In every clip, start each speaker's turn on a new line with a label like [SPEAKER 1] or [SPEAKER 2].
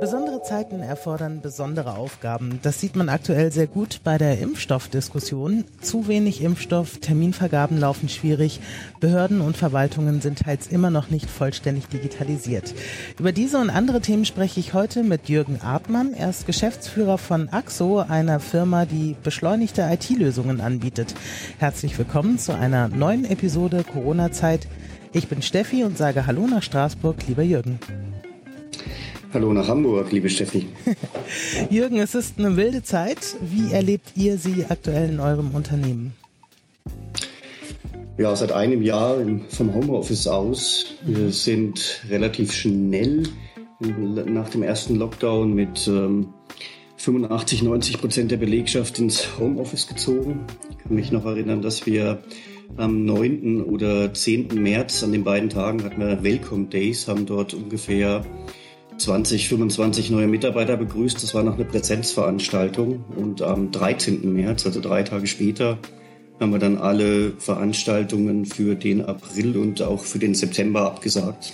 [SPEAKER 1] Besondere Zeiten erfordern besondere Aufgaben. Das sieht man aktuell sehr gut bei der Impfstoffdiskussion. Zu wenig Impfstoff, Terminvergaben laufen schwierig, Behörden und Verwaltungen sind teils immer noch nicht vollständig digitalisiert. Über diese und andere Themen spreche ich heute mit Jürgen Artmann. Er ist Geschäftsführer von AXO, einer Firma, die beschleunigte IT-Lösungen anbietet. Herzlich willkommen zu einer neuen Episode Corona-Zeit. Ich bin Steffi und sage Hallo nach Straßburg, lieber Jürgen.
[SPEAKER 2] Hallo nach Hamburg, liebe Steffi.
[SPEAKER 1] Jürgen, es ist eine wilde Zeit. Wie erlebt ihr sie aktuell in eurem Unternehmen?
[SPEAKER 2] Ja, seit einem Jahr vom Homeoffice aus. Wir sind relativ schnell nach dem ersten Lockdown mit ähm, 85, 90 Prozent der Belegschaft ins Homeoffice gezogen. Ich kann mich noch erinnern, dass wir am 9. oder 10. März, an den beiden Tagen hatten wir Welcome Days, haben dort ungefähr 20, 25 neue Mitarbeiter begrüßt. Das war noch eine Präsenzveranstaltung. Und am 13. März, also drei Tage später, haben wir dann alle Veranstaltungen für den April und auch für den September abgesagt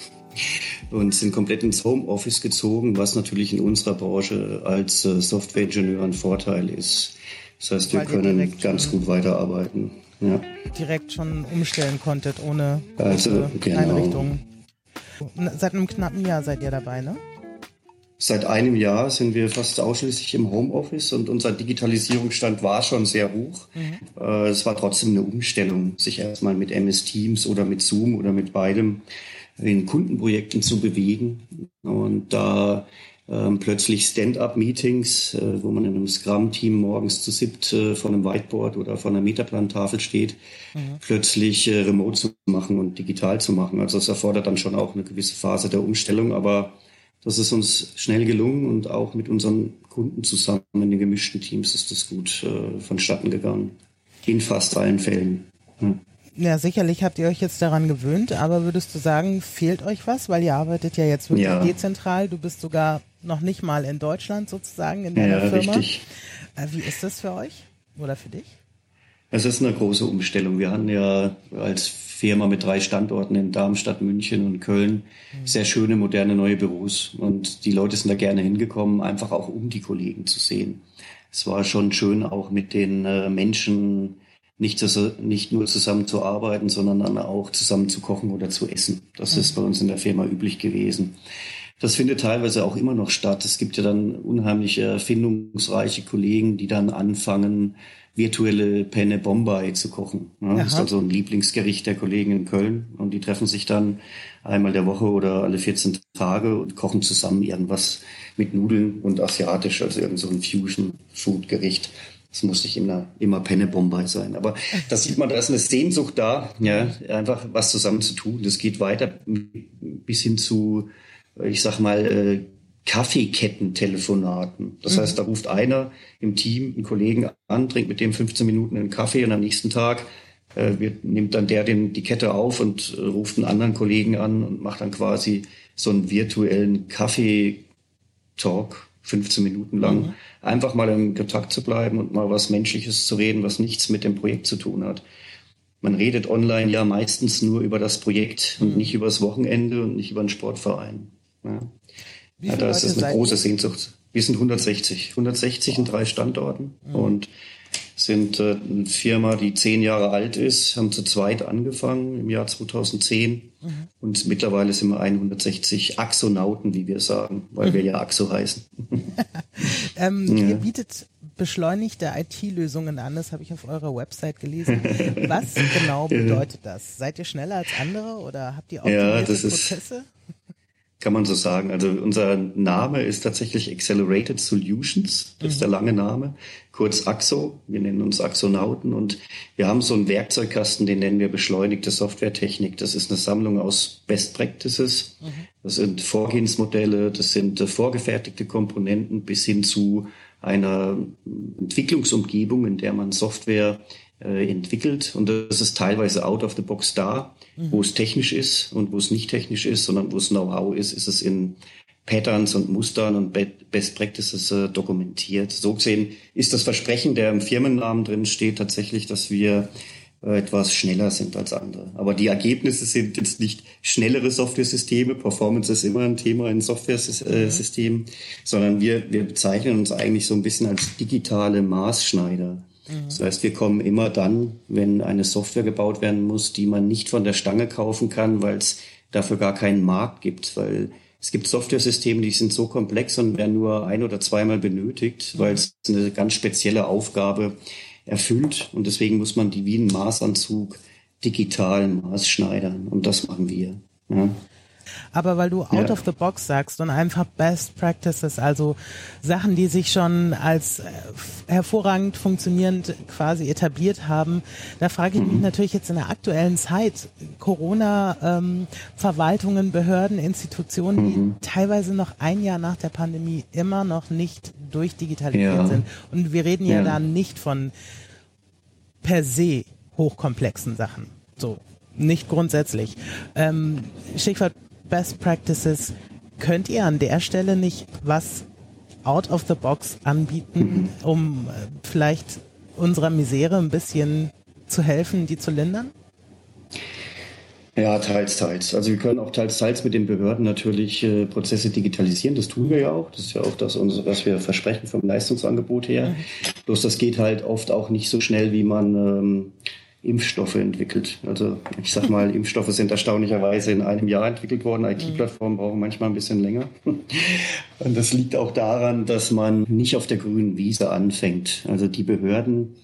[SPEAKER 2] und sind komplett ins Homeoffice gezogen, was natürlich in unserer Branche als äh, Softwareingenieur ein Vorteil ist. Das heißt, wir können ganz gut weiterarbeiten. Ja.
[SPEAKER 1] Direkt schon umstellen konntet ohne also, genau. Einrichtungen. Seit einem knappen Jahr seid ihr dabei, ne?
[SPEAKER 2] Seit einem Jahr sind wir fast ausschließlich im Homeoffice und unser Digitalisierungsstand war schon sehr hoch. Mhm. Äh, es war trotzdem eine Umstellung, sich erstmal mit MS Teams oder mit Zoom oder mit beidem in Kundenprojekten zu bewegen. Und da ähm, plötzlich Stand-up-Meetings, äh, wo man in einem Scrum-Team morgens zu siebt äh, vor einem Whiteboard oder vor einer Metaplantafel steht, mhm. plötzlich äh, remote zu machen und digital zu machen. Also es erfordert dann schon auch eine gewisse Phase der Umstellung, aber das ist uns schnell gelungen und auch mit unseren Kunden zusammen in den gemischten Teams ist das gut äh, vonstatten gegangen. In fast allen Fällen.
[SPEAKER 1] Hm. Ja, sicherlich habt ihr euch jetzt daran gewöhnt, aber würdest du sagen, fehlt euch was? Weil ihr arbeitet ja jetzt wirklich ja. dezentral. Du bist sogar noch nicht mal in Deutschland sozusagen in deiner ja, Firma. Richtig. Äh, wie ist das für euch oder für dich?
[SPEAKER 2] Es ist eine große Umstellung. Wir hatten ja als Firma mit drei Standorten in Darmstadt, München und Köln mhm. sehr schöne, moderne neue Büros. Und die Leute sind da gerne hingekommen, einfach auch um die Kollegen zu sehen. Es war schon schön, auch mit den äh, Menschen nicht, nicht nur zusammen zu arbeiten, sondern dann auch zusammen zu kochen oder zu essen. Das mhm. ist bei uns in der Firma üblich gewesen. Das findet teilweise auch immer noch statt. Es gibt ja dann unheimlich erfindungsreiche Kollegen, die dann anfangen, virtuelle Penne Bombay zu kochen. Ja, das ist also ein Lieblingsgericht der Kollegen in Köln. Und die treffen sich dann einmal der Woche oder alle 14 Tage und kochen zusammen irgendwas mit Nudeln und asiatisch, also irgend so ein Fusion-Food-Gericht. Das muss nicht immer, immer Penne Bombay sein. Aber da sieht man, da ist eine Sehnsucht da, ja, einfach was zusammen zu tun. Das geht weiter bis hin zu, ich sag mal, äh, Kaffeeketten-Telefonaten. Das mhm. heißt, da ruft einer im Team einen Kollegen an, trinkt mit dem 15 Minuten einen Kaffee und am nächsten Tag äh, wird, nimmt dann der den, die Kette auf und äh, ruft einen anderen Kollegen an und macht dann quasi so einen virtuellen Kaffee-Talk, 15 Minuten lang. Mhm einfach mal in Kontakt zu bleiben und mal was Menschliches zu reden, was nichts mit dem Projekt zu tun hat. Man redet online ja meistens nur über das Projekt und mhm. nicht über das Wochenende und nicht über einen Sportverein. Ja. Ja da ist das eine große Sehnsucht. Wir sind 160, 160 in drei Standorten mhm. und sind äh, eine Firma, die zehn Jahre alt ist, haben zu zweit angefangen im Jahr 2010 mhm. und mittlerweile sind wir 160 Axonauten, wie wir sagen, weil wir ja Axo heißen.
[SPEAKER 1] ähm, ja. Ihr bietet beschleunigte IT-Lösungen an, das habe ich auf eurer Website gelesen. Was genau bedeutet das? Seid ihr schneller als andere oder habt ihr auch ja, Prozesse?
[SPEAKER 2] Kann man so sagen. Also unser Name ist tatsächlich Accelerated Solutions. Das ist der mhm. lange Name. Kurz AXO. Wir nennen uns Axonauten und wir haben so einen Werkzeugkasten, den nennen wir beschleunigte Softwaretechnik. Das ist eine Sammlung aus Best Practices. Mhm. Das sind Vorgehensmodelle, das sind äh, vorgefertigte Komponenten bis hin zu einer Entwicklungsumgebung, in der man Software äh, entwickelt. Und das ist teilweise out of the box da. Mhm. Wo es technisch ist und wo es nicht technisch ist, sondern wo es Know-how ist, ist es in Patterns und Mustern und Best Practices äh, dokumentiert. So gesehen ist das Versprechen, der im Firmennamen drin steht, tatsächlich, dass wir äh, etwas schneller sind als andere. Aber die Ergebnisse sind jetzt nicht schnellere Software-Systeme. Performance ist immer ein Thema in Software-Systemen, äh, sondern wir, wir bezeichnen uns eigentlich so ein bisschen als digitale Maßschneider. Das heißt, wir kommen immer dann, wenn eine Software gebaut werden muss, die man nicht von der Stange kaufen kann, weil es dafür gar keinen Markt gibt, weil es gibt Software-Systeme, die sind so komplex und werden nur ein oder zweimal benötigt, weil es eine ganz spezielle Aufgabe erfüllt. Und deswegen muss man die wie einen Maßanzug digital maßschneidern. Und das machen wir. Ja.
[SPEAKER 1] Aber weil du out ja. of the box sagst und einfach Best Practices, also Sachen, die sich schon als äh, hervorragend funktionierend quasi etabliert haben, da frage ich mich mhm. natürlich jetzt in der aktuellen Zeit, Corona, ähm, Verwaltungen, Behörden, Institutionen, mhm. die teilweise noch ein Jahr nach der Pandemie immer noch nicht durchdigitalisiert ja. sind. Und wir reden ja, ja da nicht von per se hochkomplexen Sachen. So, nicht grundsätzlich. Ähm, Stichwort Best Practices. Könnt ihr an der Stelle nicht was out of the box anbieten, um äh, vielleicht unserer Misere ein bisschen zu helfen, die zu lindern?
[SPEAKER 2] Ja, teils, teils. Also wir können auch teils, teils mit den Behörden natürlich äh, Prozesse digitalisieren. Das tun wir ja auch. Das ist ja auch das, was wir versprechen vom Leistungsangebot her. Mhm. Bloß das geht halt oft auch nicht so schnell, wie man ähm, Impfstoffe entwickelt. Also ich sag mal, Impfstoffe sind erstaunlicherweise in einem Jahr entwickelt worden. IT-Plattformen brauchen manchmal ein bisschen länger. Und das liegt auch daran, dass man nicht auf der grünen Wiese anfängt. Also die Behörden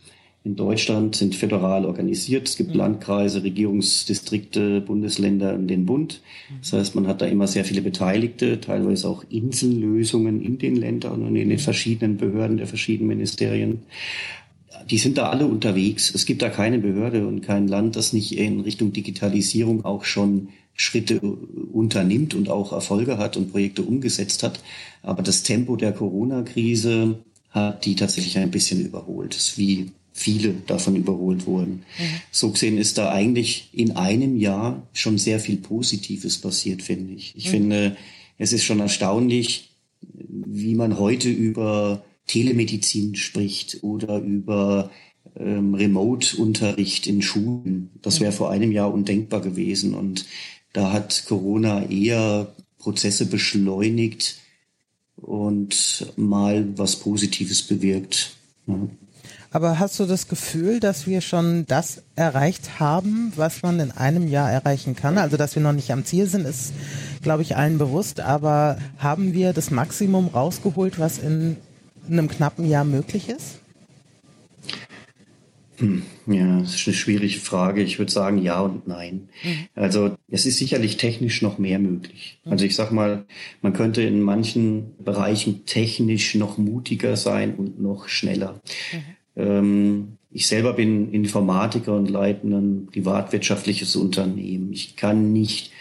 [SPEAKER 2] in Deutschland sind föderal organisiert. Es gibt mhm. Landkreise, Regierungsdistrikte, Bundesländer und den Bund. Das heißt, man hat da immer sehr viele Beteiligte, teilweise auch Insellösungen in den Ländern und in den verschiedenen Behörden der verschiedenen Ministerien die sind da alle unterwegs. Es gibt da keine Behörde und kein Land, das nicht in Richtung Digitalisierung auch schon Schritte unternimmt und auch Erfolge hat und Projekte umgesetzt hat. Aber das Tempo der Corona-Krise hat die tatsächlich ein bisschen überholt, wie viele davon überholt wurden. Mhm. So gesehen ist da eigentlich in einem Jahr schon sehr viel Positives passiert, finde ich. Ich mhm. finde, es ist schon erstaunlich, wie man heute über Telemedizin spricht oder über ähm, Remote-Unterricht in Schulen. Das wäre vor einem Jahr undenkbar gewesen. Und da hat Corona eher Prozesse beschleunigt und mal was Positives bewirkt. Ja.
[SPEAKER 1] Aber hast du das Gefühl, dass wir schon das erreicht haben, was man in einem Jahr erreichen kann? Also, dass wir noch nicht am Ziel sind, ist, glaube ich, allen bewusst. Aber haben wir das Maximum rausgeholt, was in in einem knappen Jahr möglich ist?
[SPEAKER 2] Hm, ja, das ist eine schwierige Frage. Ich würde sagen ja und nein. Mhm. Also es ist sicherlich technisch noch mehr möglich. Mhm. Also ich sag mal, man könnte in manchen Bereichen technisch noch mutiger sein und noch schneller. Mhm. Ähm, ich selber bin Informatiker und leite ein privatwirtschaftliches Unternehmen. Ich kann nicht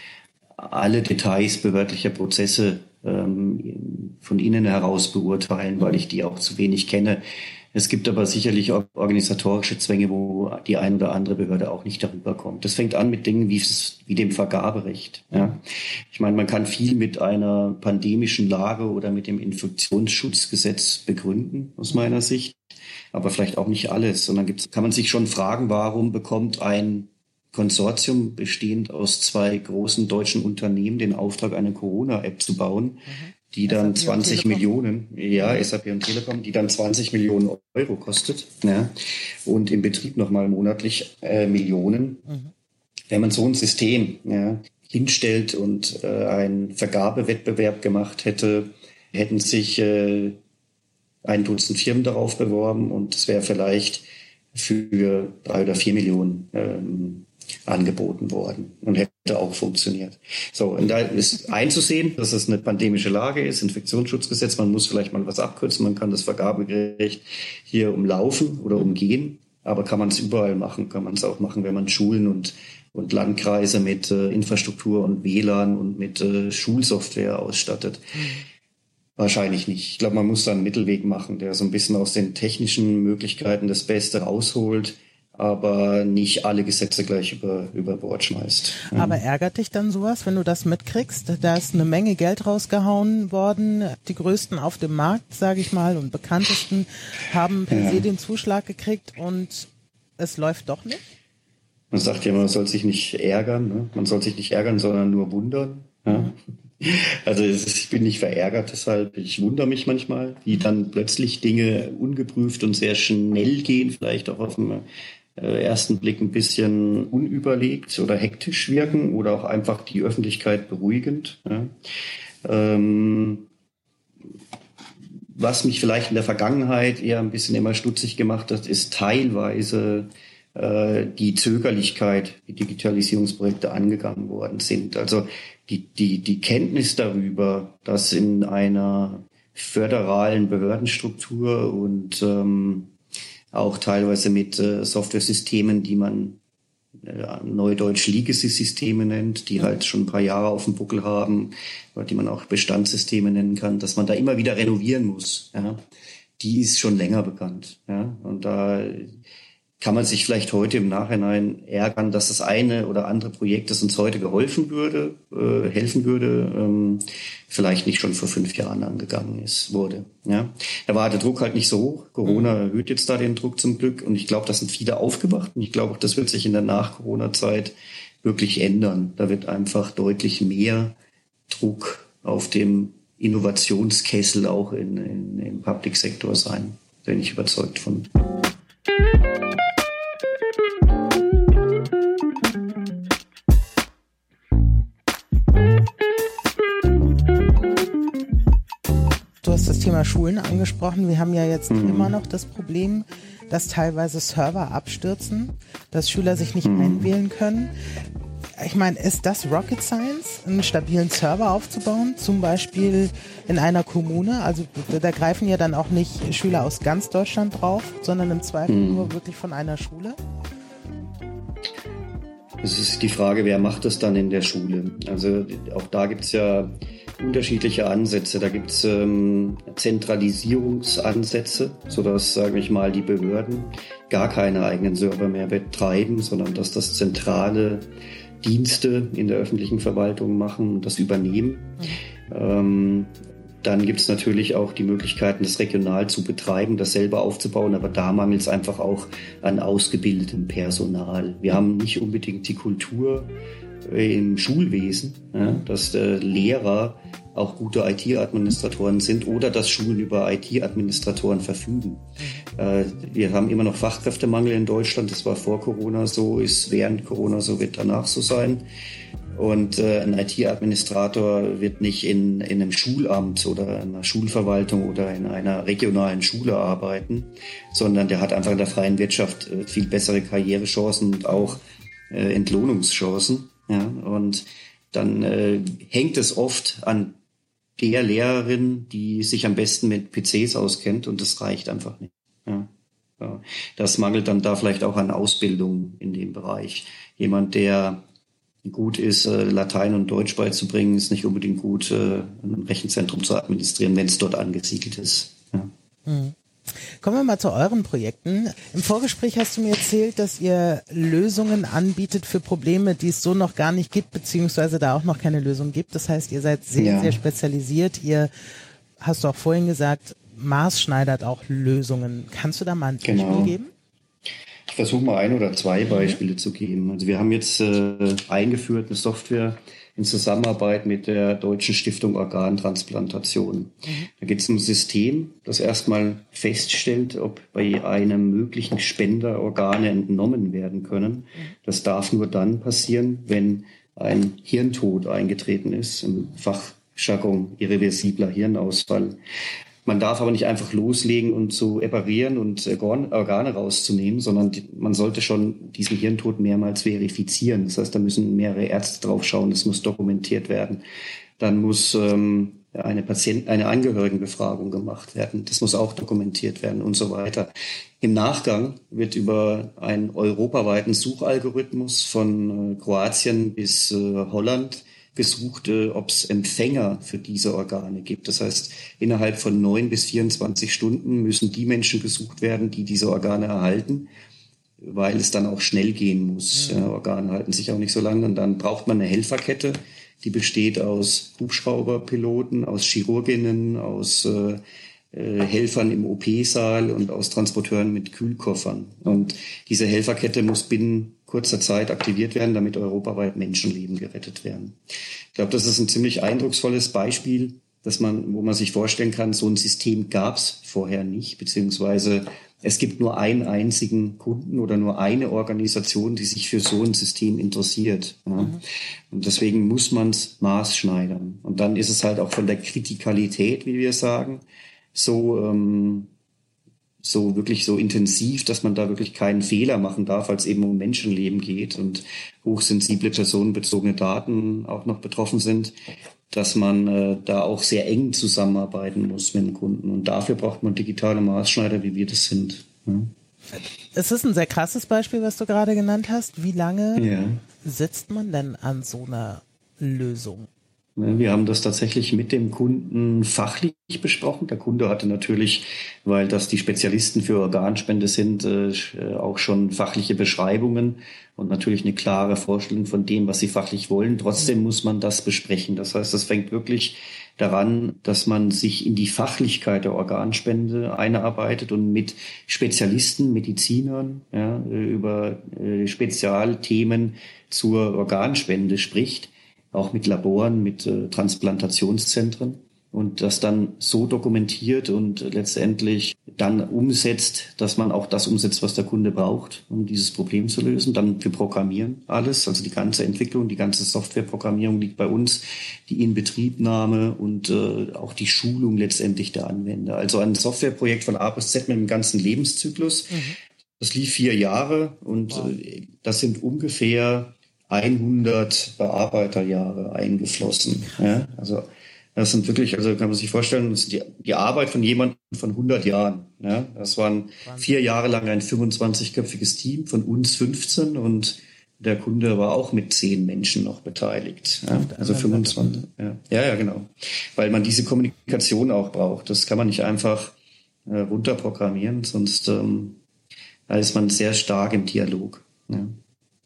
[SPEAKER 2] alle Details behördlicher Prozesse ähm, von innen heraus beurteilen, weil ich die auch zu wenig kenne. Es gibt aber sicherlich auch organisatorische Zwänge, wo die ein oder andere Behörde auch nicht darüber kommt. Das fängt an mit Dingen wie, wie dem Vergaberecht. Ja. Ich meine, man kann viel mit einer pandemischen Lage oder mit dem Infektionsschutzgesetz begründen, aus meiner Sicht. Aber vielleicht auch nicht alles, sondern gibt's, kann man sich schon fragen, warum bekommt ein Konsortium bestehend aus zwei großen deutschen Unternehmen den Auftrag, eine Corona-App zu bauen, mhm. die dann SAP 20 Millionen, ja, SAP und Telekom, die dann 20 Millionen Euro kostet ja, und im Betrieb nochmal monatlich äh, Millionen. Mhm. Wenn man so ein System ja, hinstellt und äh, einen Vergabewettbewerb gemacht hätte, hätten sich äh, ein Dutzend Firmen darauf beworben und es wäre vielleicht für drei oder vier Millionen ähm, angeboten worden und hätte auch funktioniert. So, und da ist einzusehen, dass es eine pandemische Lage ist, Infektionsschutzgesetz, man muss vielleicht mal was abkürzen, man kann das Vergabegerecht hier umlaufen oder umgehen, aber kann man es überall machen, kann man es auch machen, wenn man Schulen und, und Landkreise mit äh, Infrastruktur und WLAN und mit äh, Schulsoftware ausstattet. Wahrscheinlich nicht. Ich glaube, man muss da einen Mittelweg machen, der so ein bisschen aus den technischen Möglichkeiten das Beste rausholt, aber nicht alle Gesetze gleich über, über Bord schmeißt.
[SPEAKER 1] Aber ärgert dich dann sowas, wenn du das mitkriegst? Da ist eine Menge Geld rausgehauen worden. Die größten auf dem Markt, sage ich mal, und bekanntesten haben per ja. se den Zuschlag gekriegt und es läuft doch nicht?
[SPEAKER 2] Man sagt ja, man soll sich nicht ärgern. Ne? Man soll sich nicht ärgern, sondern nur wundern. Ja? Mhm. Also ist, ich bin nicht verärgert, deshalb ich wundere mich manchmal, wie dann plötzlich Dinge ungeprüft und sehr schnell gehen, vielleicht auch auf dem ersten Blick ein bisschen unüberlegt oder hektisch wirken oder auch einfach die Öffentlichkeit beruhigend. Ja? Ähm, was mich vielleicht in der Vergangenheit eher ein bisschen immer stutzig gemacht hat, ist teilweise äh, die Zögerlichkeit, wie Digitalisierungsprojekte angegangen worden sind. Also die, die, die Kenntnis darüber, dass in einer föderalen Behördenstruktur und ähm, auch teilweise mit äh, Software-Systemen, die man äh, Neudeutsch Legacy-Systeme nennt, die halt schon ein paar Jahre auf dem Buckel haben, oder die man auch Bestandssysteme nennen kann, dass man da immer wieder renovieren muss. Ja. Die ist schon länger bekannt. Ja. Und da kann man sich vielleicht heute im Nachhinein ärgern, dass das eine oder andere Projekt, das uns heute geholfen würde, äh, helfen würde, ähm, vielleicht nicht schon vor fünf Jahren angegangen ist, wurde. Ja, da war der Druck halt nicht so hoch. Corona mhm. erhöht jetzt da den Druck zum Glück und ich glaube, da sind viele aufgewacht und ich glaube, das wird sich in der Nach-Corona-Zeit wirklich ändern. Da wird einfach deutlich mehr Druck auf dem Innovationskessel auch in, in, im Public Sektor sein. Da bin ich überzeugt von.
[SPEAKER 1] Thema Schulen angesprochen. Wir haben ja jetzt mhm. immer noch das Problem, dass teilweise Server abstürzen, dass Schüler sich nicht mhm. einwählen können. Ich meine, ist das Rocket Science, einen stabilen Server aufzubauen, zum Beispiel in einer Kommune? Also da greifen ja dann auch nicht Schüler aus ganz Deutschland drauf, sondern im Zweifel mhm. nur wirklich von einer Schule.
[SPEAKER 2] Es ist die Frage, wer macht das dann in der Schule? Also auch da gibt es ja unterschiedliche Ansätze. Da gibt es ähm, Zentralisierungsansätze, sodass, sage ich mal, die Behörden gar keine eigenen Server mehr betreiben, sondern dass das zentrale Dienste in der öffentlichen Verwaltung machen und das übernehmen. Mhm. Ähm, dann gibt es natürlich auch die Möglichkeiten, das regional zu betreiben, das selber aufzubauen, aber da mangelt es einfach auch an ausgebildetem Personal. Wir haben nicht unbedingt die Kultur im Schulwesen, ja, dass äh, Lehrer auch gute IT-Administratoren sind oder dass Schulen über IT-Administratoren verfügen. Äh, wir haben immer noch Fachkräftemangel in Deutschland. Das war vor Corona so, ist während Corona so, wird danach so sein. Und äh, ein IT-Administrator wird nicht in, in einem Schulamt oder einer Schulverwaltung oder in einer regionalen Schule arbeiten, sondern der hat einfach in der freien Wirtschaft äh, viel bessere Karrierechancen und auch äh, Entlohnungschancen. Ja, und dann äh, hängt es oft an der Lehrerin, die sich am besten mit PCs auskennt und das reicht einfach nicht. Ja. Ja. Das mangelt dann da vielleicht auch an Ausbildung in dem Bereich. Jemand, der gut ist, äh, Latein und Deutsch beizubringen, ist nicht unbedingt gut, äh, ein Rechenzentrum zu administrieren, wenn es dort angesiedelt ist. Ja. Mhm.
[SPEAKER 1] Kommen wir mal zu euren Projekten. Im Vorgespräch hast du mir erzählt, dass ihr Lösungen anbietet für Probleme, die es so noch gar nicht gibt, beziehungsweise da auch noch keine Lösung gibt. Das heißt, ihr seid sehr, ja. sehr spezialisiert. Ihr, hast du auch vorhin gesagt, maßschneidert auch Lösungen. Kannst du da mal ein Beispiel genau. geben?
[SPEAKER 2] Ich versuche mal ein oder zwei Beispiele zu geben. Also wir haben jetzt äh, eingeführt eine Software, in Zusammenarbeit mit der Deutschen Stiftung Organtransplantation. Mhm. Da geht es um ein System, das erstmal feststellt, ob bei einem möglichen Spender Organe entnommen werden können. Mhm. Das darf nur dann passieren, wenn ein Hirntod eingetreten ist, im Fachjargon irreversibler Hirnausfall. Man darf aber nicht einfach loslegen und zu operieren und Organe rauszunehmen, sondern man sollte schon diesen Hirntod mehrmals verifizieren. Das heißt, da müssen mehrere Ärzte drauf schauen, das muss dokumentiert werden. Dann muss ähm, eine Patient, eine Angehörigenbefragung gemacht werden. Das muss auch dokumentiert werden und so weiter. Im Nachgang wird über einen europaweiten Suchalgorithmus von äh, Kroatien bis äh, Holland gesucht, ob es Empfänger für diese Organe gibt. Das heißt, innerhalb von neun bis 24 Stunden müssen die Menschen gesucht werden, die diese Organe erhalten. weil es dann auch schnell gehen muss. Mhm. Organe halten sich auch nicht so lange und dann braucht man eine Helferkette, die besteht aus Hubschrauberpiloten, aus Chirurginnen, aus äh, äh, Helfern im OP-Saal und aus Transporteuren mit Kühlkoffern. Und diese Helferkette muss binnen kurzer Zeit aktiviert werden, damit europaweit Menschenleben gerettet werden. Ich glaube, das ist ein ziemlich eindrucksvolles Beispiel, dass man, wo man sich vorstellen kann, so ein System gab es vorher nicht, beziehungsweise es gibt nur einen einzigen Kunden oder nur eine Organisation, die sich für so ein System interessiert. Ja. Mhm. Und deswegen muss man es maßschneidern. Und dann ist es halt auch von der Kritikalität, wie wir sagen, so, ähm, so wirklich so intensiv, dass man da wirklich keinen Fehler machen darf, als eben um Menschenleben geht und hochsensible personenbezogene Daten auch noch betroffen sind, dass man äh, da auch sehr eng zusammenarbeiten muss mit dem Kunden. Und dafür braucht man digitale Maßschneider, wie wir das sind. Ja.
[SPEAKER 1] Es ist ein sehr krasses Beispiel, was du gerade genannt hast. Wie lange ja. sitzt man denn an so einer Lösung?
[SPEAKER 2] Ne, wir haben das tatsächlich mit dem Kunden fachlich besprochen. Der Kunde hatte natürlich, weil das die Spezialisten für Organspende sind, äh, auch schon fachliche Beschreibungen und natürlich eine klare Vorstellung von dem, was sie fachlich wollen. Trotzdem muss man das besprechen. Das heißt, das fängt wirklich daran, dass man sich in die Fachlichkeit der Organspende einarbeitet und mit Spezialisten, Medizinern ja, über äh, Spezialthemen zur Organspende spricht auch mit Laboren, mit äh, Transplantationszentren und das dann so dokumentiert und letztendlich dann umsetzt, dass man auch das umsetzt, was der Kunde braucht, um dieses Problem zu lösen. Dann für Programmieren alles, also die ganze Entwicklung, die ganze Softwareprogrammierung liegt bei uns, die Inbetriebnahme und äh, auch die Schulung letztendlich der Anwender. Also ein Softwareprojekt von A bis Z mit einem ganzen Lebenszyklus. Mhm. Das lief vier Jahre und wow. äh, das sind ungefähr 100 Bearbeiterjahre eingeflossen. Ja? Also das sind wirklich, also kann man sich vorstellen, das ist die, die Arbeit von jemandem von 100 Jahren. Ja? Das waren vier Jahre lang ein 25-köpfiges Team, von uns 15 und der Kunde war auch mit zehn Menschen noch beteiligt. Ja? Also 25. Ja. ja, ja, genau. Weil man diese Kommunikation auch braucht. Das kann man nicht einfach äh, runterprogrammieren, sonst ähm, da ist man sehr stark im Dialog. Ja.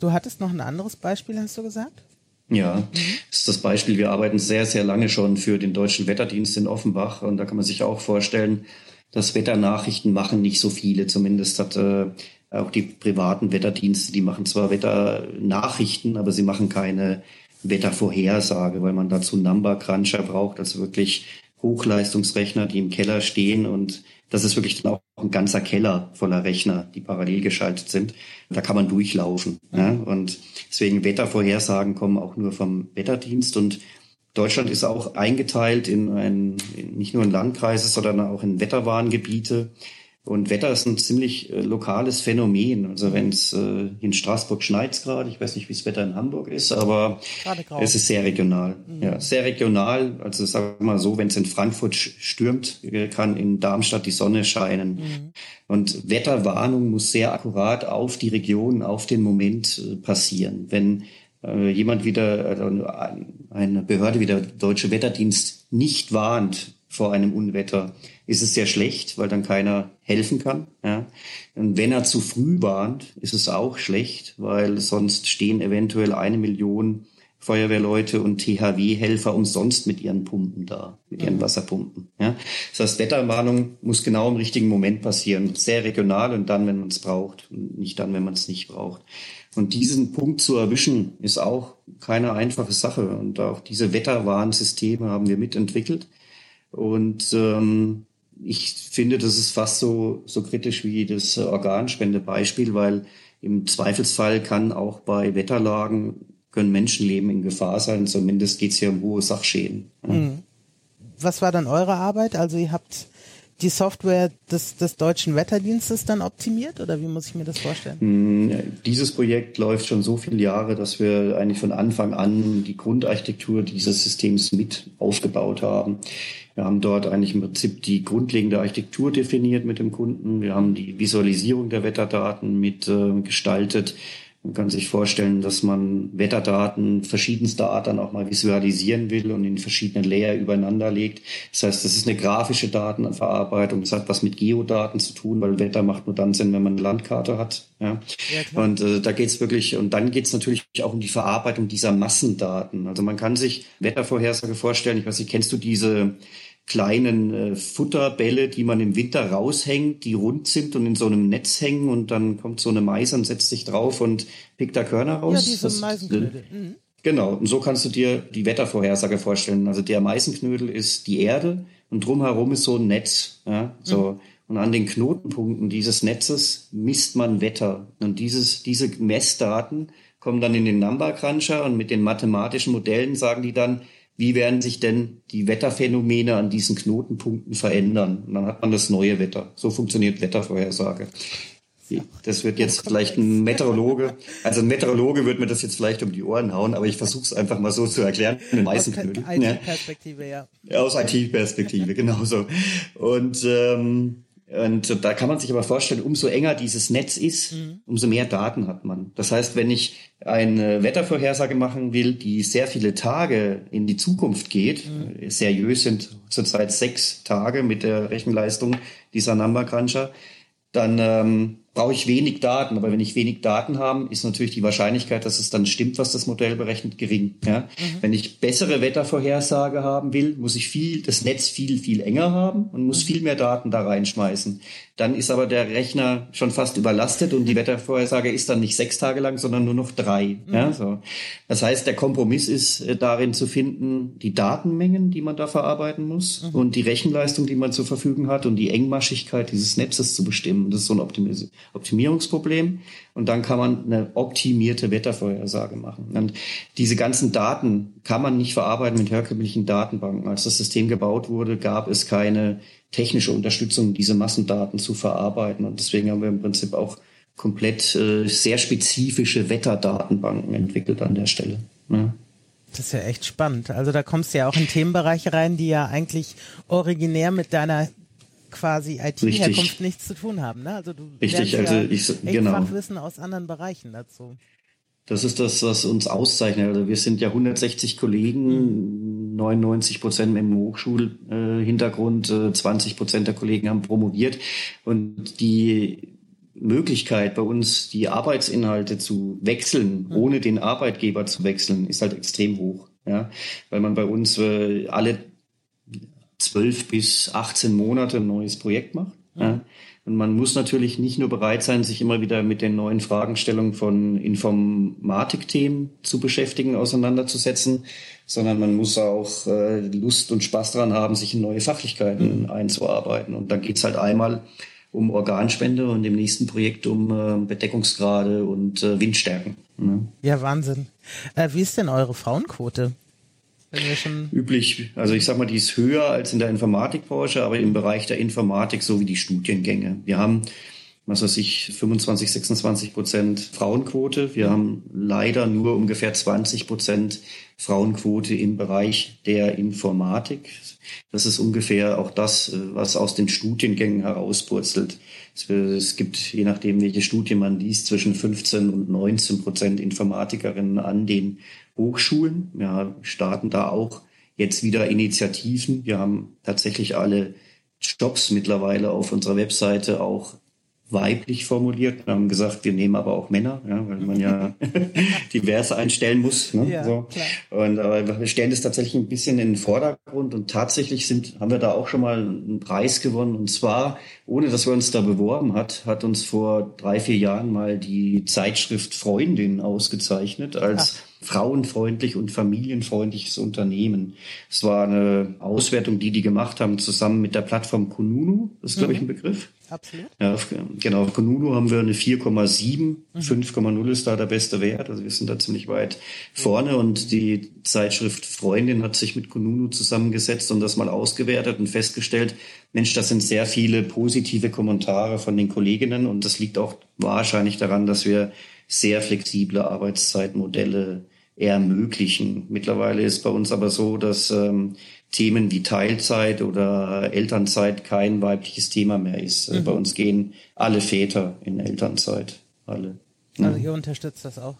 [SPEAKER 1] Du hattest noch ein anderes Beispiel, hast du gesagt?
[SPEAKER 2] Ja, das ist das Beispiel. Wir arbeiten sehr, sehr lange schon für den Deutschen Wetterdienst in Offenbach und da kann man sich auch vorstellen, dass Wetternachrichten machen nicht so viele. Zumindest hat äh, auch die privaten Wetterdienste, die machen zwar Wetternachrichten, aber sie machen keine Wettervorhersage, weil man dazu Number Cruncher braucht, also wirklich Hochleistungsrechner, die im Keller stehen und das ist wirklich dann auch ein ganzer Keller voller Rechner, die parallel geschaltet sind. Da kann man durchlaufen. Ja? Und deswegen Wettervorhersagen kommen auch nur vom Wetterdienst und Deutschland ist auch eingeteilt in ein, nicht nur in Landkreise, sondern auch in Wetterwarngebiete. Und Wetter ist ein ziemlich äh, lokales Phänomen. Also wenn es äh, in Straßburg schneit gerade, ich weiß nicht, wie das Wetter in Hamburg ist, aber es ist sehr regional. Mhm. Ja, sehr regional. Also sag mal so, wenn es in Frankfurt stürmt, äh, kann in Darmstadt die Sonne scheinen. Mhm. Und Wetterwarnung muss sehr akkurat auf die Region, auf den Moment äh, passieren. Wenn äh, jemand wieder, also eine Behörde wie der Deutsche Wetterdienst nicht warnt vor einem Unwetter, ist es sehr schlecht, weil dann keiner helfen kann. Ja. Und wenn er zu früh warnt, ist es auch schlecht, weil sonst stehen eventuell eine Million Feuerwehrleute und THW-Helfer umsonst mit ihren Pumpen da, mit ihren mhm. Wasserpumpen. Ja. Das heißt, Wetterwarnung muss genau im richtigen Moment passieren, sehr regional und dann, wenn man es braucht, und nicht dann, wenn man es nicht braucht. Und diesen Punkt zu erwischen, ist auch keine einfache Sache. Und auch diese Wetterwarnsysteme haben wir mitentwickelt. Und ähm, ich finde, das ist fast so, so kritisch wie das Organspendebeispiel, weil im Zweifelsfall kann auch bei Wetterlagen können Menschenleben in Gefahr sein. Zumindest geht es hier um hohe Sachschäden.
[SPEAKER 1] Mhm. Was war dann eure Arbeit? Also ihr habt die Software des, des deutschen Wetterdienstes dann optimiert oder wie muss ich mir das vorstellen?
[SPEAKER 2] Hm, dieses Projekt läuft schon so viele Jahre, dass wir eigentlich von Anfang an die Grundarchitektur dieses Systems mit aufgebaut haben. Wir haben dort eigentlich im Prinzip die grundlegende Architektur definiert mit dem Kunden. Wir haben die Visualisierung der Wetterdaten mit äh, gestaltet. Man kann sich vorstellen, dass man Wetterdaten verschiedenster Art dann auch mal visualisieren will und in verschiedene Layer übereinander legt. Das heißt, das ist eine grafische Datenverarbeitung. Das hat was mit Geodaten zu tun, weil Wetter macht nur dann Sinn, wenn man eine Landkarte hat. Ja. ja und äh, da geht's wirklich, und dann geht's natürlich auch um die Verarbeitung dieser Massendaten. Also man kann sich Wettervorhersage vorstellen. Ich weiß nicht, kennst du diese kleinen äh, Futterbälle, die man im Winter raushängt, die rund sind und in so einem Netz hängen und dann kommt so eine Mais und setzt sich drauf und pickt da Körner raus. Ja, diese Meisenknödel. Mhm. Genau, und so kannst du dir die Wettervorhersage vorstellen. Also der Meisenknödel ist die Erde und drumherum ist so ein Netz. Ja, so. Mhm. Und an den Knotenpunkten dieses Netzes misst man Wetter. Und dieses, diese Messdaten kommen dann in den Number Cruncher und mit den mathematischen Modellen sagen die dann, wie werden sich denn die Wetterphänomene an diesen Knotenpunkten verändern? Und dann hat man das neue Wetter. So funktioniert Wettervorhersage. Das wird jetzt vielleicht ein Meteorologe, also ein Meteorologe wird mir das jetzt vielleicht um die Ohren hauen, aber ich versuche es einfach mal so zu erklären. Aus IT-Perspektive, ja. Aus IT-Perspektive, genauso. Und ähm, und da kann man sich aber vorstellen, umso enger dieses Netz ist, mhm. umso mehr Daten hat man. Das heißt, wenn ich eine Wettervorhersage machen will, die sehr viele Tage in die Zukunft geht, mhm. seriös sind zurzeit sechs Tage mit der Rechenleistung dieser Number Cruncher, dann ähm, brauche ich wenig Daten. Aber wenn ich wenig Daten habe, ist natürlich die Wahrscheinlichkeit, dass es dann stimmt, was das Modell berechnet, gering. Ja? Mhm. Wenn ich bessere Wettervorhersage haben will, muss ich viel, das Netz viel, viel enger haben und muss mhm. viel mehr Daten da reinschmeißen. Dann ist aber der Rechner schon fast überlastet und die Wettervorhersage ist dann nicht sechs Tage lang, sondern nur noch drei. Mhm. Ja, so. Das heißt, der Kompromiss ist äh, darin zu finden, die Datenmengen, die man da verarbeiten muss mhm. und die Rechenleistung, die man zur Verfügung hat und die Engmaschigkeit dieses Netzes zu bestimmen. Das ist so ein Optimis Optimierungsproblem. Und dann kann man eine optimierte Wettervorhersage machen. Und diese ganzen Daten kann man nicht verarbeiten mit herkömmlichen Datenbanken. Als das System gebaut wurde, gab es keine technische Unterstützung, diese Massendaten zu verarbeiten. Und deswegen haben wir im Prinzip auch komplett äh, sehr spezifische Wetterdatenbanken entwickelt an der Stelle. Ja.
[SPEAKER 1] Das ist ja echt spannend. Also da kommst du ja auch in Themenbereiche rein, die ja eigentlich originär mit deiner quasi IT-Herkunft nichts zu tun haben. Ne? Also du
[SPEAKER 2] Richtig, also ja ich, genau.
[SPEAKER 1] Fachwissen aus anderen Bereichen dazu.
[SPEAKER 2] Das ist das, was uns auszeichnet. Also wir sind ja 160 Kollegen, 99 Prozent mit dem Hochschulhintergrund, 20 Prozent der Kollegen haben promoviert und die Möglichkeit bei uns, die Arbeitsinhalte zu wechseln, mhm. ohne den Arbeitgeber zu wechseln, ist halt extrem hoch. Ja, weil man bei uns äh, alle zwölf bis 18 Monate ein neues Projekt macht. Ja. Und man muss natürlich nicht nur bereit sein, sich immer wieder mit den neuen Fragestellungen von Informatikthemen zu beschäftigen, auseinanderzusetzen, sondern man muss auch äh, Lust und Spaß daran haben, sich in neue Fachlichkeiten mhm. einzuarbeiten. Und dann geht's halt einmal um Organspende und im nächsten Projekt um äh, Bedeckungsgrade und äh, Windstärken.
[SPEAKER 1] Ne? Ja, Wahnsinn. Äh, wie ist denn eure Frauenquote?
[SPEAKER 2] Üblich. Also ich sag mal, die ist höher als in der Informatikbranche, aber im Bereich der Informatik so wie die Studiengänge. Wir haben, was weiß ich, 25, 26 Prozent Frauenquote. Wir haben leider nur ungefähr 20 Prozent Frauenquote im Bereich der Informatik. Das ist ungefähr auch das, was aus den Studiengängen herauspurzelt. Es gibt, je nachdem, welche Studie man liest, zwischen 15 und 19 Prozent Informatikerinnen an den Hochschulen. Wir starten da auch jetzt wieder Initiativen. Wir haben tatsächlich alle Jobs mittlerweile auf unserer Webseite auch weiblich formuliert. Wir haben gesagt, wir nehmen aber auch Männer, ja, weil man ja divers einstellen muss. Ne? Ja, so. Und aber wir stellen das tatsächlich ein bisschen in den Vordergrund und tatsächlich sind, haben wir da auch schon mal einen Preis gewonnen. Und zwar, ohne dass wir uns da beworben hat, hat uns vor drei, vier Jahren mal die Zeitschrift Freundin ausgezeichnet als Ach frauenfreundlich und familienfreundliches Unternehmen. Es war eine Auswertung, die die gemacht haben, zusammen mit der Plattform Kununu. Das ist, glaube ich, ein mhm. Begriff. Absolut. Ja, genau, auf Kununu haben wir eine 4,7. Mhm. 5,0 ist da der beste Wert. Also wir sind da ziemlich weit vorne und die Zeitschrift Freundin hat sich mit Kununu zusammengesetzt und das mal ausgewertet und festgestellt, Mensch, das sind sehr viele positive Kommentare von den Kolleginnen und das liegt auch wahrscheinlich daran, dass wir sehr flexible Arbeitszeitmodelle ermöglichen. Mittlerweile ist bei uns aber so, dass ähm, Themen wie Teilzeit oder Elternzeit kein weibliches Thema mehr ist. Mhm. Bei uns gehen alle Väter in Elternzeit. Alle.
[SPEAKER 1] Also ihr unterstützt das auch?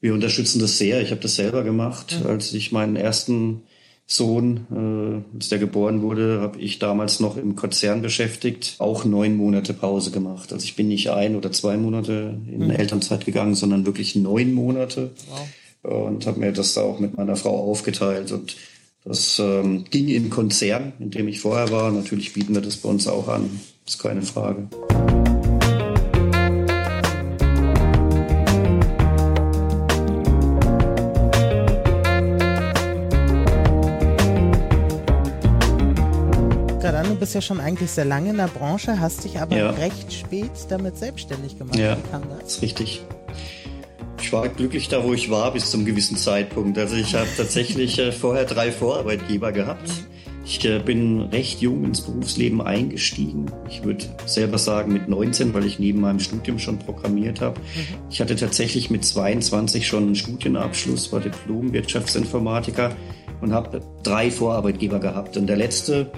[SPEAKER 2] Wir unterstützen das sehr. Ich habe das selber gemacht, mhm. als ich meinen ersten Sohn, äh, als der geboren wurde, habe ich damals noch im Konzern beschäftigt, auch neun Monate Pause gemacht. Also ich bin nicht ein oder zwei Monate in mhm. Elternzeit gegangen, sondern wirklich neun Monate. Wow. Und habe mir das da auch mit meiner Frau aufgeteilt. Und das ähm, ging in Konzern, in dem ich vorher war. Natürlich bieten wir das bei uns auch an. ist keine Frage.
[SPEAKER 1] bist ja schon eigentlich sehr lange in der Branche, hast dich aber ja. recht spät damit selbstständig gemacht.
[SPEAKER 2] Ja, das ist richtig. Ich war glücklich da, wo ich war, bis zum gewissen Zeitpunkt. Also ich habe tatsächlich äh, vorher drei Vorarbeitgeber gehabt. Ich äh, bin recht jung ins Berufsleben eingestiegen. Ich würde selber sagen mit 19, weil ich neben meinem Studium schon programmiert habe. Mhm. Ich hatte tatsächlich mit 22 schon einen Studienabschluss, war Diplom-Wirtschaftsinformatiker und habe drei Vorarbeitgeber gehabt. Und der letzte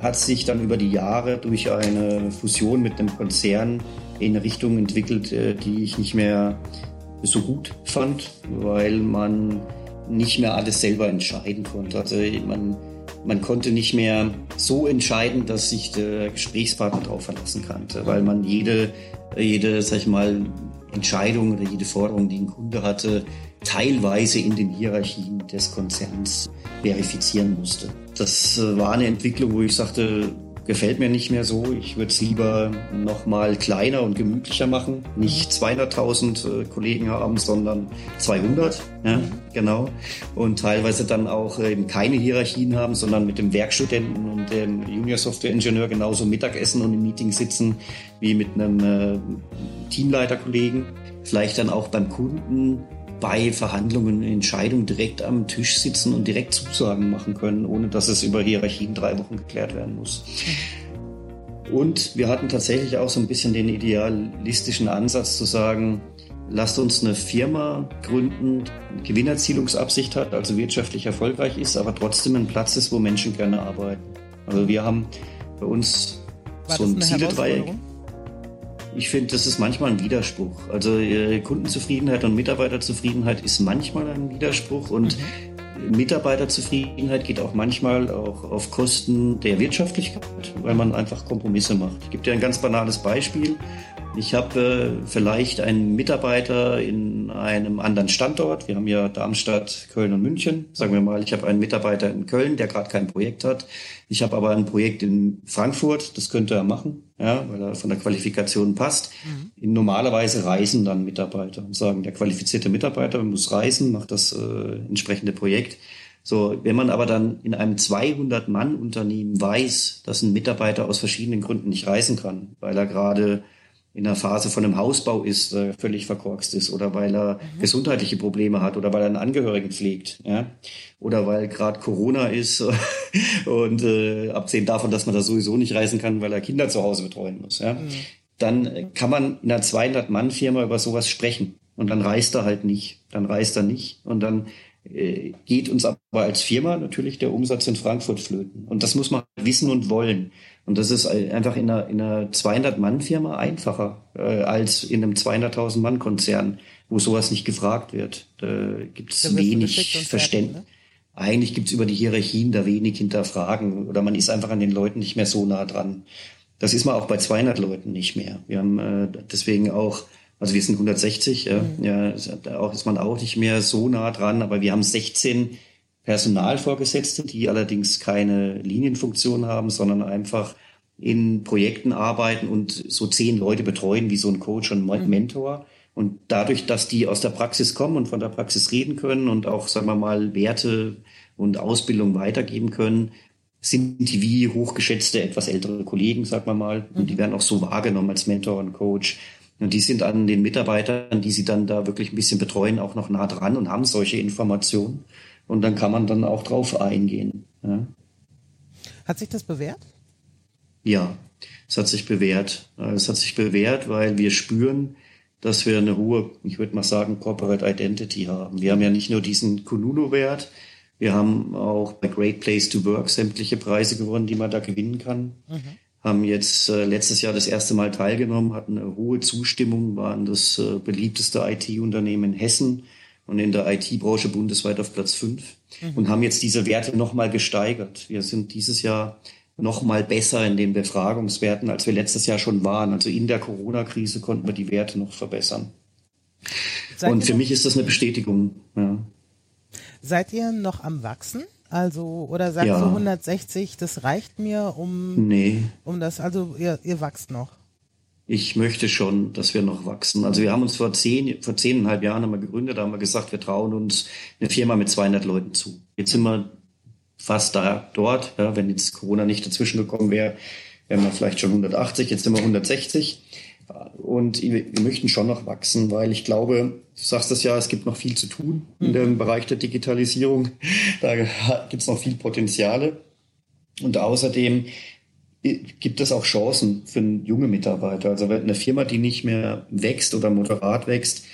[SPEAKER 2] hat sich dann über die Jahre durch eine Fusion mit einem Konzern in eine Richtung entwickelt, äh, die ich nicht mehr so gut fand, weil man nicht mehr alles selber entscheiden konnte. Also man, man konnte nicht mehr so entscheiden, dass sich der Gesprächspartner darauf verlassen konnte, weil man jede, jede, sag ich mal, Entscheidung oder jede Forderung, die ein Kunde hatte, teilweise in den Hierarchien des Konzerns verifizieren musste. Das äh, war eine Entwicklung, wo ich sagte, gefällt mir nicht mehr so. Ich würde es lieber noch mal kleiner und gemütlicher machen. Nicht 200.000 äh, Kollegen haben, sondern 200. Ja, genau. Und teilweise dann auch äh, eben keine Hierarchien haben, sondern mit dem Werkstudenten und dem Junior Software Ingenieur genauso Mittagessen und im Meeting sitzen wie mit einem äh, Teamleiterkollegen. Vielleicht dann auch beim Kunden bei Verhandlungen, Entscheidungen direkt am Tisch sitzen und direkt Zusagen machen können, ohne dass es über Hierarchien drei Wochen geklärt werden muss. Und wir hatten tatsächlich auch so ein bisschen den idealistischen Ansatz zu sagen, lasst uns eine Firma gründen, die Gewinnerzielungsabsicht hat, also wirtschaftlich erfolgreich ist, aber trotzdem ein Platz ist, wo Menschen gerne arbeiten. Also wir haben bei uns War so ein Zieledreieck. Ich finde, das ist manchmal ein Widerspruch. Also äh, Kundenzufriedenheit und Mitarbeiterzufriedenheit ist manchmal ein Widerspruch und mhm. Mitarbeiterzufriedenheit geht auch manchmal auch auf Kosten der Wirtschaftlichkeit, weil man einfach Kompromisse macht. Ich gebe dir ein ganz banales Beispiel. Ich habe äh, vielleicht einen Mitarbeiter in einem anderen Standort. Wir haben ja Darmstadt, Köln und München. Sagen wir mal, ich habe einen Mitarbeiter in Köln, der gerade kein Projekt hat. Ich habe aber ein Projekt in Frankfurt. Das könnte er machen, ja, weil er von der Qualifikation passt. Mhm. Normalerweise reisen dann Mitarbeiter und sagen, der qualifizierte Mitarbeiter muss reisen, macht das äh, entsprechende Projekt. So, wenn man aber dann in einem 200-Mann-Unternehmen weiß, dass ein Mitarbeiter aus verschiedenen Gründen nicht reisen kann, weil er gerade in der Phase von einem Hausbau ist, äh, völlig verkorkst ist oder weil er mhm. gesundheitliche Probleme hat oder weil er einen Angehörigen pflegt, ja, oder weil gerade Corona ist und äh, abgesehen davon, dass man da sowieso nicht reisen kann, weil er Kinder zu Hause betreuen muss, ja, mhm. dann kann man in einer 200-Mann-Firma über sowas sprechen und dann reist er halt nicht, dann reist er nicht und dann äh, geht uns aber als Firma natürlich der Umsatz in Frankfurt flöten und das muss man wissen und wollen. Und das ist einfach in einer, in einer 200-Mann-Firma einfacher äh, als in einem 200.000 Mann-Konzern, wo sowas nicht gefragt wird. Da gibt es wenig Verständnis. Ne? Eigentlich gibt es über die Hierarchien da wenig hinterfragen oder man ist einfach an den Leuten nicht mehr so nah dran. Das ist man auch bei 200 Leuten nicht mehr. Wir haben äh, deswegen auch, also wir sind 160, ja, mhm. ja, auch ist man auch nicht mehr so nah dran, aber wir haben 16 Personalvorgesetzte, die allerdings keine Linienfunktion haben, sondern einfach in Projekten arbeiten und so zehn Leute betreuen, wie so ein Coach und mhm. Mentor. Und dadurch, dass die aus der Praxis kommen und von der Praxis reden können und auch, sagen wir mal, Werte und Ausbildung weitergeben können, sind die wie hochgeschätzte, etwas ältere Kollegen, sagen wir mal. Und die mhm. werden auch so wahrgenommen als Mentor und Coach. Und die sind an den Mitarbeitern, die sie dann da wirklich ein bisschen betreuen, auch noch nah dran und haben solche Informationen. Und dann kann man dann auch drauf eingehen. Ja.
[SPEAKER 1] Hat sich das bewährt?
[SPEAKER 2] Ja, es hat sich bewährt. Es hat sich bewährt, weil wir spüren, dass wir eine hohe, ich würde mal sagen, Corporate Identity haben. Wir haben ja nicht nur diesen Kununu-Wert, wir haben auch bei Great Place to Work sämtliche Preise gewonnen, die man da gewinnen kann. Mhm haben jetzt äh, letztes Jahr das erste Mal teilgenommen, hatten eine hohe Zustimmung, waren das äh, beliebteste IT-Unternehmen in Hessen und in der IT-Branche bundesweit auf Platz fünf mhm. und haben jetzt diese Werte nochmal gesteigert. Wir sind dieses Jahr nochmal besser in den Befragungswerten, als wir letztes Jahr schon waren. Also in der Corona-Krise konnten wir die Werte noch verbessern. Seid und für mich ist das eine Bestätigung. Ja.
[SPEAKER 1] Seid ihr noch am Wachsen? Also, oder sagst ja. du 160, das reicht mir, um,
[SPEAKER 2] nee.
[SPEAKER 1] um das, also ihr, ihr wachst noch?
[SPEAKER 2] Ich möchte schon, dass wir noch wachsen. Also wir haben uns vor zehn, vor zehneinhalb Jahren haben wir gegründet, da haben wir gesagt, wir trauen uns eine Firma mit 200 Leuten zu. Jetzt sind wir fast da, dort. Ja, wenn jetzt Corona nicht dazwischen gekommen wäre, wären wir vielleicht schon 180, jetzt sind wir 160. Und wir möchten schon noch wachsen, weil ich glaube, du sagst es ja, es gibt noch viel zu tun in dem mhm. Bereich der Digitalisierung. Da gibt es noch viel Potenziale. Und außerdem gibt es auch Chancen für junge Mitarbeiter. Also eine Firma, die nicht mehr wächst oder moderat wächst,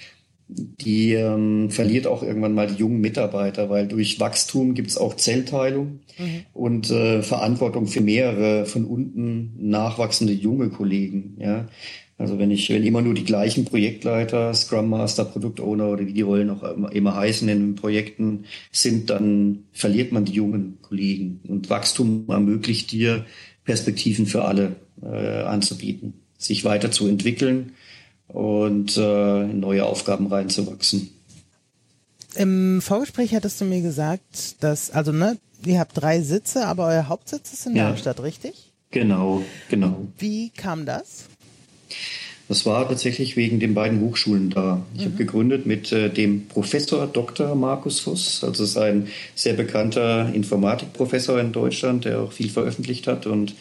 [SPEAKER 2] die ähm, verliert auch irgendwann mal die jungen Mitarbeiter, weil durch Wachstum gibt es auch Zellteilung mhm. und äh, Verantwortung für mehrere von unten nachwachsende junge Kollegen. Ja, also wenn ich, wenn immer nur die gleichen Projektleiter, Scrum Master, Produktowner oder wie die Rollen auch immer, immer heißen in den Projekten sind, dann verliert man die jungen Kollegen. Und Wachstum ermöglicht dir, Perspektiven für alle äh, anzubieten, sich weiterzuentwickeln und äh, in neue Aufgaben reinzuwachsen.
[SPEAKER 1] Im Vorgespräch hattest du mir gesagt, dass, also ne, ihr habt drei Sitze, aber euer Hauptsitz ist in ja. Darmstadt, richtig?
[SPEAKER 2] Genau, genau.
[SPEAKER 1] Wie kam das?
[SPEAKER 2] Das war tatsächlich wegen den beiden Hochschulen da. Ich mhm. habe gegründet mit äh, dem Professor Dr. Markus Voss. Also ist ein sehr bekannter Informatikprofessor in Deutschland, der auch viel veröffentlicht hat und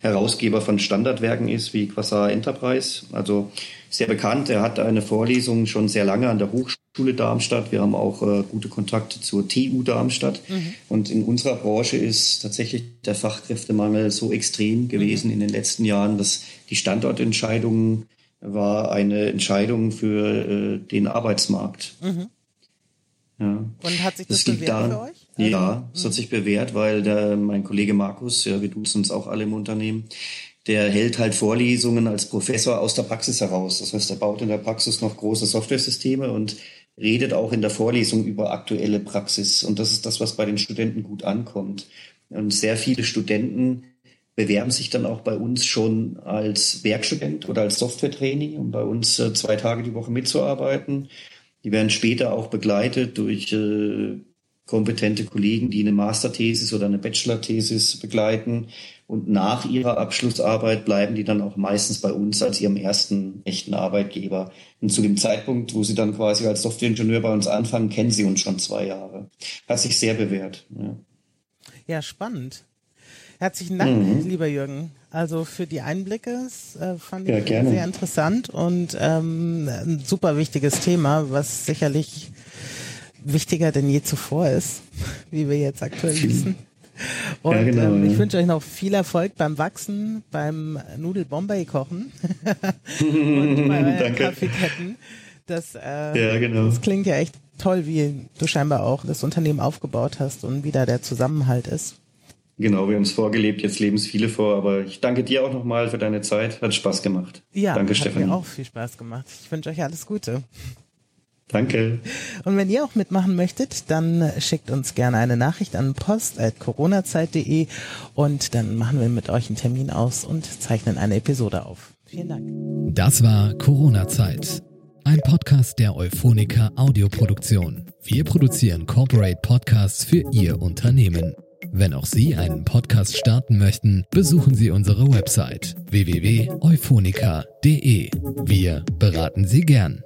[SPEAKER 2] Herausgeber von Standardwerken ist wie Quasar Enterprise. Also sehr bekannt. Er hat eine Vorlesung schon sehr lange an der Hochschule Darmstadt. Wir haben auch äh, gute Kontakte zur TU Darmstadt. Mhm. Und in unserer Branche ist tatsächlich der Fachkräftemangel so extrem gewesen mhm. in den letzten Jahren, dass die Standortentscheidungen war eine Entscheidung für äh, den Arbeitsmarkt. Mhm.
[SPEAKER 1] Ja. Und hat sich das, das bewährt daran, für euch?
[SPEAKER 2] Ja, es hat mhm. sich bewährt, weil der, mein Kollege Markus, ja, wir duzen uns auch alle im Unternehmen, der hält halt Vorlesungen als Professor aus der Praxis heraus. Das heißt, er baut in der Praxis noch große Softwaresysteme und redet auch in der Vorlesung über aktuelle Praxis. Und das ist das, was bei den Studenten gut ankommt. Und sehr viele Studenten bewerben sich dann auch bei uns schon als Werkstudent oder als Software-Trainee, um bei uns äh, zwei Tage die Woche mitzuarbeiten. Die werden später auch begleitet durch äh, kompetente Kollegen, die eine Masterthesis oder eine Bachelorthesis begleiten. Und nach ihrer Abschlussarbeit bleiben die dann auch meistens bei uns als ihrem ersten echten Arbeitgeber. Und zu dem Zeitpunkt, wo sie dann quasi als Softwareingenieur bei uns anfangen, kennen sie uns schon zwei Jahre. Hat sich sehr bewährt. Ja,
[SPEAKER 1] ja spannend. Herzlichen Dank, mhm. lieber Jürgen. Also für die Einblicke, das äh, fand ja, ich gerne. sehr interessant und ähm, ein super wichtiges Thema, was sicherlich wichtiger denn je zuvor ist, wie wir jetzt aktuell wissen. Und ja, genau, ähm, ich wünsche euch noch viel Erfolg beim Wachsen, beim Nudel-Bombay-Kochen und bei euren Kaffeeketten. Das, äh, ja, genau. das klingt ja echt toll, wie du scheinbar auch das Unternehmen aufgebaut hast und wie da der Zusammenhalt ist.
[SPEAKER 2] Genau, wir haben es vorgelebt, jetzt leben es viele vor, aber ich danke dir auch nochmal für deine Zeit. Hat Spaß gemacht.
[SPEAKER 1] Ja,
[SPEAKER 2] danke,
[SPEAKER 1] hat
[SPEAKER 2] Stefanie.
[SPEAKER 1] mir auch viel Spaß gemacht. Ich wünsche euch alles Gute.
[SPEAKER 2] Danke.
[SPEAKER 1] Und wenn ihr auch mitmachen möchtet, dann schickt uns gerne eine Nachricht an post.coronazeit.de und dann machen wir mit euch einen Termin aus und zeichnen eine Episode auf. Vielen Dank.
[SPEAKER 3] Das war Corona-Zeit. Ein Podcast der Euphonica Audioproduktion. Wir produzieren Corporate Podcasts für Ihr Unternehmen. Wenn auch Sie einen Podcast starten möchten, besuchen Sie unsere Website www.euphonica.de. Wir beraten Sie gern.